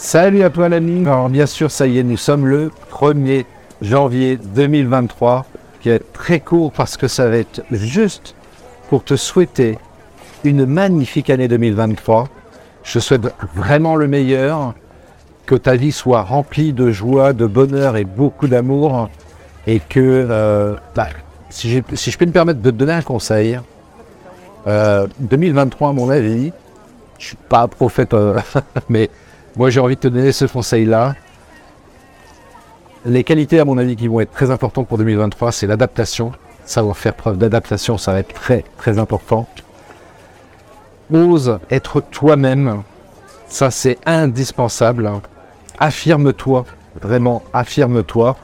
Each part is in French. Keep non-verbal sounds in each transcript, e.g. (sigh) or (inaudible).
Salut à toi l'ami. Alors bien sûr, ça y est, nous sommes le 1er janvier 2023, qui est très court parce que ça va être juste pour te souhaiter une magnifique année 2023. Je souhaite vraiment le meilleur, que ta vie soit remplie de joie, de bonheur et beaucoup d'amour, et que, euh, bah, si, je peux me permettre de te donner un conseil, euh, 2023 à mon avis, je suis pas prophète, euh, (laughs) mais moi j'ai envie de te donner ce conseil-là. Les qualités à mon avis qui vont être très importantes pour 2023, c'est l'adaptation. Savoir faire preuve d'adaptation, ça va être très très important. Ose être toi-même, ça c'est indispensable. Affirme-toi, vraiment affirme-toi.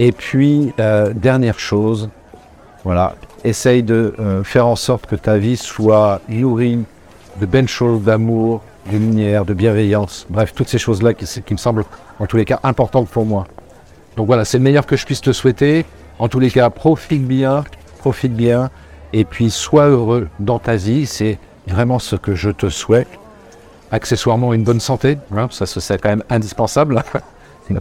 Et puis, euh, dernière chose, voilà, essaye de euh, faire en sorte que ta vie soit nourrie de belles choses, d'amour, de lumière, de bienveillance, bref, toutes ces choses-là qui, me semblent en tous les cas importantes pour moi. Donc voilà, c'est le meilleur que je puisse te souhaiter. En tous les cas, profite bien, profite bien, et puis sois heureux dans ta vie, c'est vraiment ce que je te souhaite. Accessoirement, une bonne santé, hein, ça c'est quand même indispensable. (laughs) si on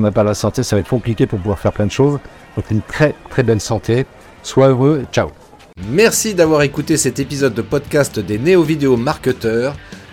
n'a pas, la santé, ça va être compliqué pour pouvoir faire plein de choses. Donc une très très belle santé. Sois heureux, ciao. Merci d'avoir écouté cet épisode de podcast des néo-vidéo marketeurs.